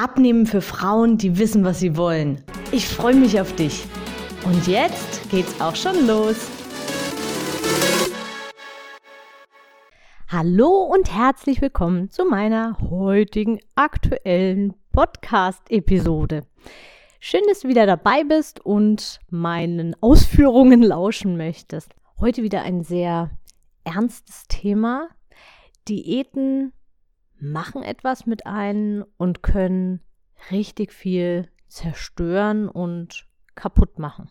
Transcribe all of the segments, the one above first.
Abnehmen für Frauen, die wissen, was sie wollen. Ich freue mich auf dich. Und jetzt geht's auch schon los. Hallo und herzlich willkommen zu meiner heutigen aktuellen Podcast-Episode. Schön, dass du wieder dabei bist und meinen Ausführungen lauschen möchtest. Heute wieder ein sehr ernstes Thema. Diäten machen etwas mit einem und können richtig viel zerstören und kaputt machen.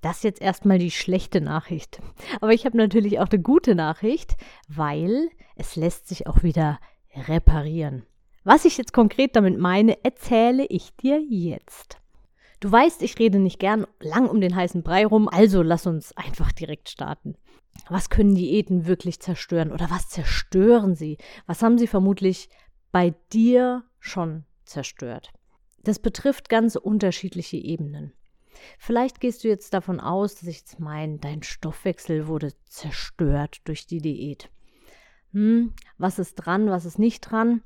Das ist jetzt erstmal die schlechte Nachricht. Aber ich habe natürlich auch eine gute Nachricht, weil es lässt sich auch wieder reparieren. Was ich jetzt konkret damit meine, erzähle ich dir jetzt. Du weißt, ich rede nicht gern lang um den heißen Brei rum, also lass uns einfach direkt starten. Was können Diäten wirklich zerstören oder was zerstören sie? Was haben sie vermutlich bei dir schon zerstört? Das betrifft ganz unterschiedliche Ebenen. Vielleicht gehst du jetzt davon aus, dass ich jetzt meine, dein Stoffwechsel wurde zerstört durch die Diät. Hm, was ist dran, was ist nicht dran?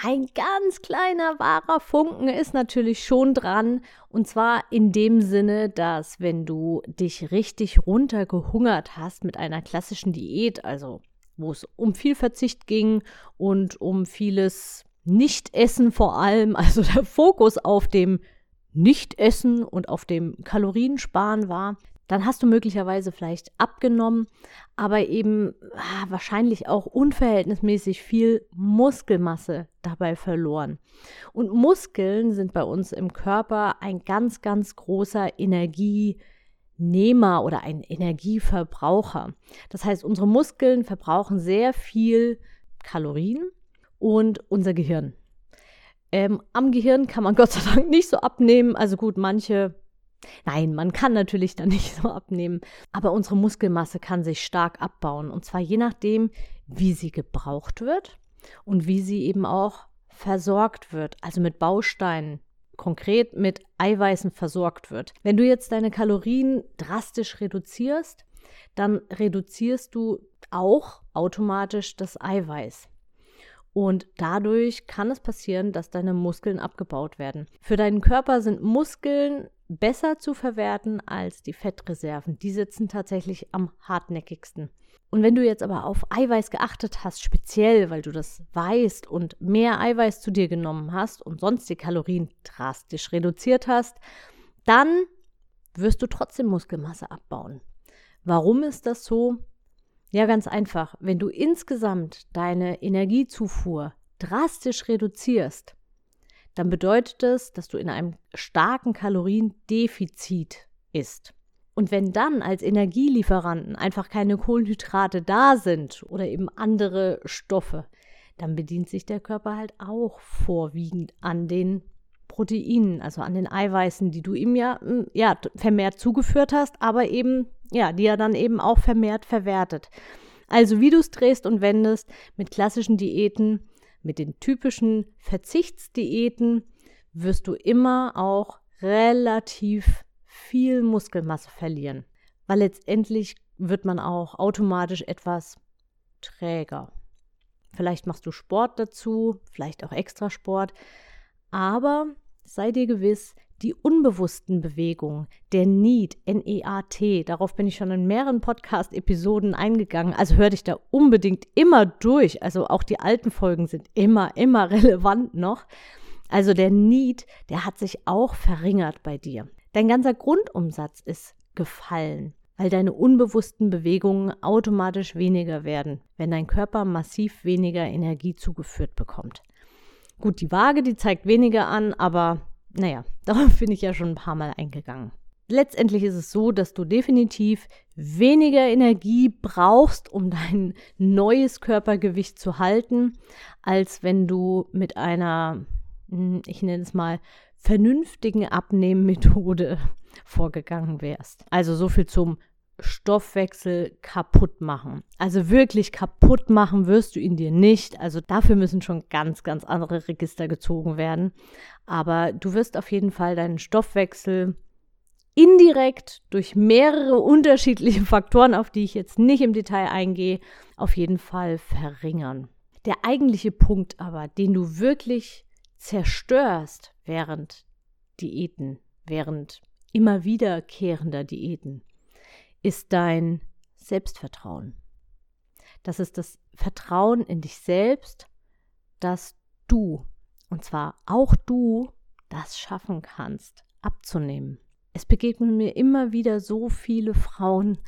Ein ganz kleiner wahrer Funken ist natürlich schon dran. Und zwar in dem Sinne, dass wenn du dich richtig runtergehungert hast mit einer klassischen Diät, also wo es um viel Verzicht ging und um vieles Nichtessen vor allem, also der Fokus auf dem Nichtessen und auf dem Kaloriensparen war, dann hast du möglicherweise vielleicht abgenommen, aber eben ah, wahrscheinlich auch unverhältnismäßig viel Muskelmasse dabei verloren. Und Muskeln sind bei uns im Körper ein ganz, ganz großer Energienehmer oder ein Energieverbraucher. Das heißt, unsere Muskeln verbrauchen sehr viel Kalorien und unser Gehirn. Ähm, am Gehirn kann man Gott sei Dank nicht so abnehmen. Also gut, manche Nein, man kann natürlich da nicht so abnehmen, aber unsere Muskelmasse kann sich stark abbauen und zwar je nachdem, wie sie gebraucht wird und wie sie eben auch versorgt wird, also mit Bausteinen, konkret mit Eiweißen versorgt wird. Wenn du jetzt deine Kalorien drastisch reduzierst, dann reduzierst du auch automatisch das Eiweiß. Und dadurch kann es passieren, dass deine Muskeln abgebaut werden. Für deinen Körper sind Muskeln besser zu verwerten als die Fettreserven. Die sitzen tatsächlich am hartnäckigsten. Und wenn du jetzt aber auf Eiweiß geachtet hast, speziell weil du das weißt und mehr Eiweiß zu dir genommen hast und sonst die Kalorien drastisch reduziert hast, dann wirst du trotzdem Muskelmasse abbauen. Warum ist das so? Ja, ganz einfach. Wenn du insgesamt deine Energiezufuhr drastisch reduzierst, dann bedeutet es, dass du in einem starken Kaloriendefizit isst. Und wenn dann als Energielieferanten einfach keine Kohlenhydrate da sind oder eben andere Stoffe, dann bedient sich der Körper halt auch vorwiegend an den Proteinen, also an den Eiweißen, die du ihm ja, hm, ja vermehrt zugeführt hast, aber eben, ja, die er dann eben auch vermehrt verwertet. Also wie du es drehst und wendest mit klassischen Diäten, mit den typischen Verzichtsdiäten wirst du immer auch relativ viel Muskelmasse verlieren, weil letztendlich wird man auch automatisch etwas träger. Vielleicht machst du Sport dazu, vielleicht auch Extrasport, aber sei dir gewiss, die unbewussten Bewegungen, der NEAT, N-E-A-T, darauf bin ich schon in mehreren Podcast-Episoden eingegangen. Also hör dich da unbedingt immer durch. Also auch die alten Folgen sind immer, immer relevant noch. Also der NEAT, der hat sich auch verringert bei dir. Dein ganzer Grundumsatz ist gefallen, weil deine unbewussten Bewegungen automatisch weniger werden, wenn dein Körper massiv weniger Energie zugeführt bekommt. Gut, die Waage, die zeigt weniger an, aber naja, darauf bin ich ja schon ein paar Mal eingegangen. Letztendlich ist es so, dass du definitiv weniger Energie brauchst, um dein neues Körpergewicht zu halten, als wenn du mit einer, hm, ich nenne es mal, vernünftigen Abnehmmethode vorgegangen wärst. Also so viel zum Stoffwechsel kaputt machen. Also wirklich kaputt machen wirst du ihn dir nicht. Also dafür müssen schon ganz, ganz andere Register gezogen werden. Aber du wirst auf jeden Fall deinen Stoffwechsel indirekt durch mehrere unterschiedliche Faktoren, auf die ich jetzt nicht im Detail eingehe, auf jeden Fall verringern. Der eigentliche Punkt aber, den du wirklich zerstörst während Diäten, während immer wiederkehrender Diäten, ist dein Selbstvertrauen. Das ist das Vertrauen in dich selbst, dass du, und zwar auch du, das schaffen kannst, abzunehmen. Es begegnen mir immer wieder so viele Frauen,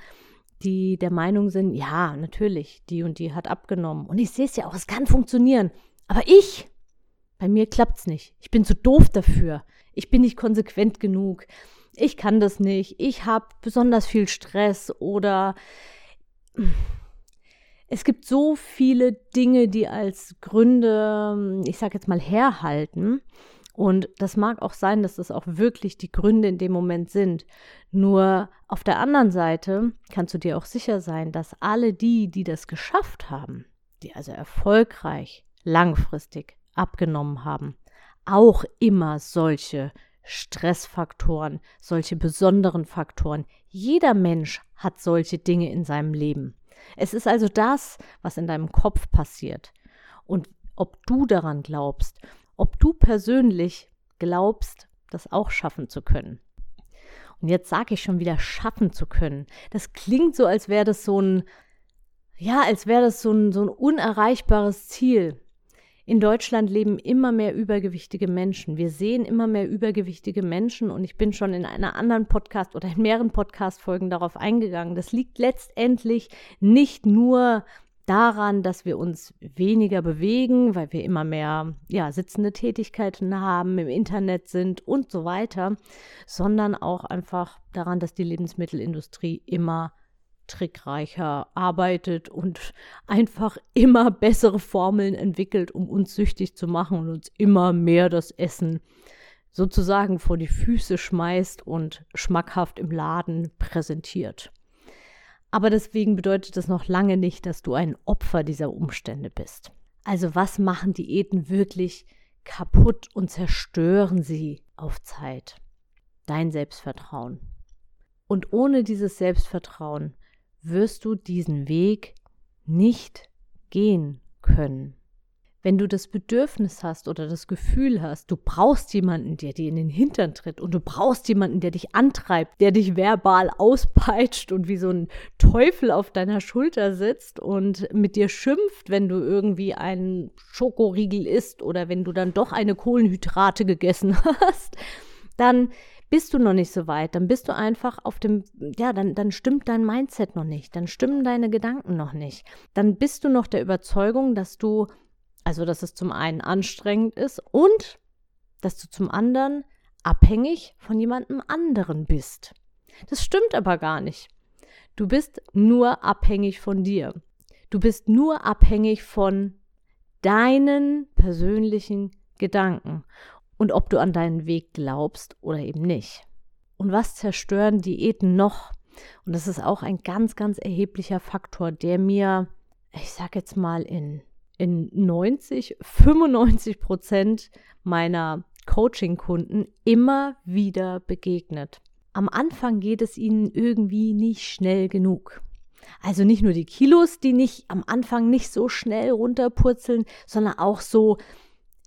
die der Meinung sind, ja, natürlich, die und die hat abgenommen. Und ich sehe es ja auch, es kann funktionieren. Aber ich, bei mir klappt es nicht. Ich bin zu doof dafür. Ich bin nicht konsequent genug ich kann das nicht, ich habe besonders viel Stress oder es gibt so viele Dinge, die als Gründe, ich sage jetzt mal, herhalten. Und das mag auch sein, dass das auch wirklich die Gründe in dem Moment sind. Nur auf der anderen Seite kannst du dir auch sicher sein, dass alle die, die das geschafft haben, die also erfolgreich, langfristig abgenommen haben, auch immer solche Stressfaktoren, solche besonderen Faktoren. Jeder Mensch hat solche Dinge in seinem Leben. Es ist also das, was in deinem Kopf passiert. Und ob du daran glaubst, ob du persönlich glaubst, das auch schaffen zu können. Und jetzt sage ich schon wieder schaffen zu können. Das klingt so, als wäre das so ein, ja, als wäre das so ein, so ein unerreichbares Ziel. In Deutschland leben immer mehr übergewichtige Menschen. Wir sehen immer mehr übergewichtige Menschen und ich bin schon in einer anderen Podcast oder in mehreren Podcast-Folgen darauf eingegangen. Das liegt letztendlich nicht nur daran, dass wir uns weniger bewegen, weil wir immer mehr ja, sitzende Tätigkeiten haben, im Internet sind und so weiter, sondern auch einfach daran, dass die Lebensmittelindustrie immer trickreicher arbeitet und einfach immer bessere Formeln entwickelt, um uns süchtig zu machen und uns immer mehr das Essen sozusagen vor die Füße schmeißt und schmackhaft im Laden präsentiert. Aber deswegen bedeutet das noch lange nicht, dass du ein Opfer dieser Umstände bist. Also was machen Diäten wirklich kaputt und zerstören sie auf Zeit? Dein Selbstvertrauen. Und ohne dieses Selbstvertrauen wirst du diesen Weg nicht gehen können. Wenn du das Bedürfnis hast oder das Gefühl hast, du brauchst jemanden, der dir in den Hintern tritt und du brauchst jemanden, der dich antreibt, der dich verbal auspeitscht und wie so ein Teufel auf deiner Schulter sitzt und mit dir schimpft, wenn du irgendwie einen Schokoriegel isst oder wenn du dann doch eine Kohlenhydrate gegessen hast, dann bist du noch nicht so weit, dann bist du einfach auf dem, ja, dann, dann stimmt dein Mindset noch nicht, dann stimmen deine Gedanken noch nicht. Dann bist du noch der Überzeugung, dass du, also dass es zum einen anstrengend ist und dass du zum anderen abhängig von jemandem anderen bist. Das stimmt aber gar nicht. Du bist nur abhängig von dir. Du bist nur abhängig von deinen persönlichen Gedanken und ob du an deinen Weg glaubst oder eben nicht. Und was zerstören Diäten noch? Und das ist auch ein ganz, ganz erheblicher Faktor, der mir, ich sag jetzt mal, in, in 90, 95 Prozent meiner Coaching-Kunden immer wieder begegnet. Am Anfang geht es ihnen irgendwie nicht schnell genug. Also nicht nur die Kilos, die nicht am Anfang nicht so schnell runterpurzeln, sondern auch so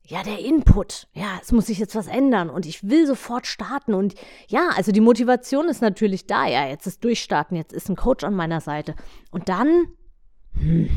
ja, der Input, ja, es muss sich jetzt was ändern und ich will sofort starten und ja, also die Motivation ist natürlich da, ja, jetzt ist Durchstarten, jetzt ist ein Coach an meiner Seite und dann, hm,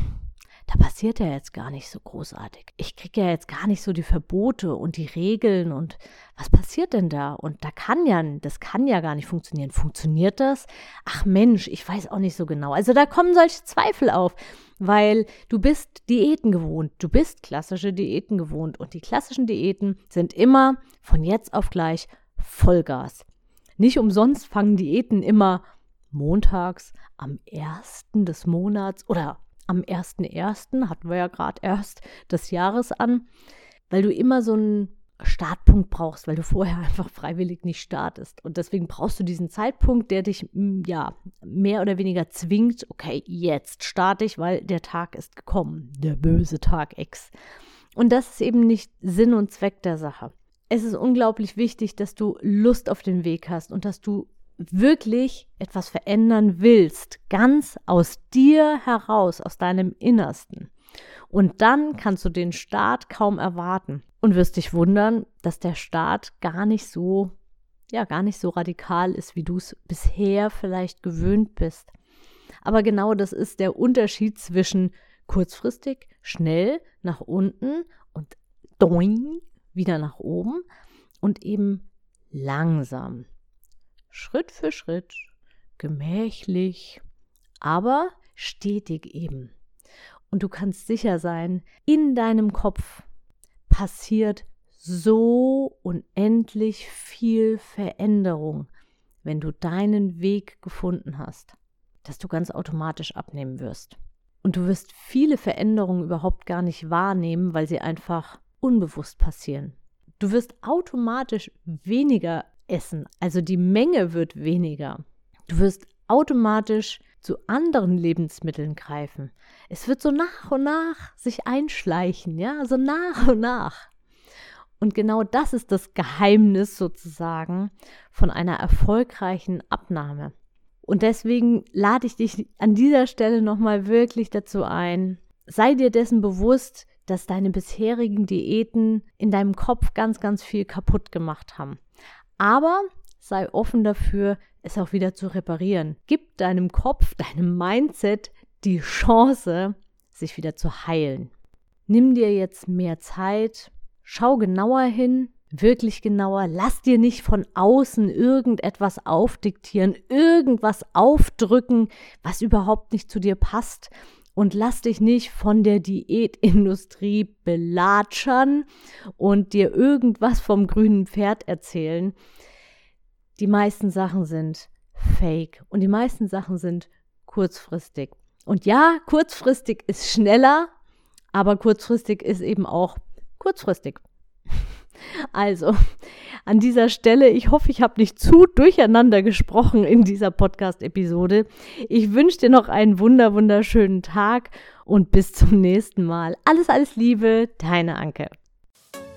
da passiert ja jetzt gar nicht so großartig. Ich kriege ja jetzt gar nicht so die Verbote und die Regeln und was passiert denn da? Und da kann ja, das kann ja gar nicht funktionieren. Funktioniert das? Ach Mensch, ich weiß auch nicht so genau. Also da kommen solche Zweifel auf, weil du bist Diäten gewohnt. Du bist klassische Diäten gewohnt und die klassischen Diäten sind immer von jetzt auf gleich Vollgas. Nicht umsonst fangen Diäten immer montags am ersten des Monats oder am 1.1., hatten wir ja gerade erst des Jahres an, weil du immer so ein Startpunkt brauchst, weil du vorher einfach freiwillig nicht startest. Und deswegen brauchst du diesen Zeitpunkt, der dich ja mehr oder weniger zwingt, okay, jetzt starte ich, weil der Tag ist gekommen, der böse Tag X. Und das ist eben nicht Sinn und Zweck der Sache. Es ist unglaublich wichtig, dass du Lust auf den Weg hast und dass du wirklich etwas verändern willst, ganz aus dir heraus, aus deinem Innersten. Und dann kannst du den Start kaum erwarten und wirst dich wundern, dass der Start gar nicht so, ja, gar nicht so radikal ist, wie du es bisher vielleicht gewöhnt bist. Aber genau das ist der Unterschied zwischen kurzfristig, schnell nach unten und doing wieder nach oben und eben langsam. Schritt für Schritt, gemächlich, aber stetig eben. Und du kannst sicher sein, in deinem Kopf passiert so unendlich viel Veränderung, wenn du deinen Weg gefunden hast, dass du ganz automatisch abnehmen wirst. Und du wirst viele Veränderungen überhaupt gar nicht wahrnehmen, weil sie einfach unbewusst passieren. Du wirst automatisch weniger essen, also die Menge wird weniger. Du wirst automatisch zu anderen Lebensmitteln greifen. Es wird so nach und nach sich einschleichen, ja, so nach und nach. Und genau das ist das Geheimnis sozusagen von einer erfolgreichen Abnahme. Und deswegen lade ich dich an dieser Stelle nochmal wirklich dazu ein, sei dir dessen bewusst, dass deine bisherigen Diäten in deinem Kopf ganz, ganz viel kaputt gemacht haben. Aber sei offen dafür, es auch wieder zu reparieren. Gib deinem Kopf, deinem Mindset die Chance, sich wieder zu heilen. Nimm dir jetzt mehr Zeit, schau genauer hin, wirklich genauer, lass dir nicht von außen irgendetwas aufdiktieren, irgendwas aufdrücken, was überhaupt nicht zu dir passt. Und lass dich nicht von der Diätindustrie belatschern und dir irgendwas vom grünen Pferd erzählen die meisten Sachen sind fake und die meisten Sachen sind kurzfristig. Und ja, kurzfristig ist schneller, aber kurzfristig ist eben auch kurzfristig. Also, an dieser Stelle, ich hoffe, ich habe nicht zu durcheinander gesprochen in dieser Podcast-Episode. Ich wünsche dir noch einen wunder, wunderschönen Tag und bis zum nächsten Mal. Alles, alles Liebe, deine Anke.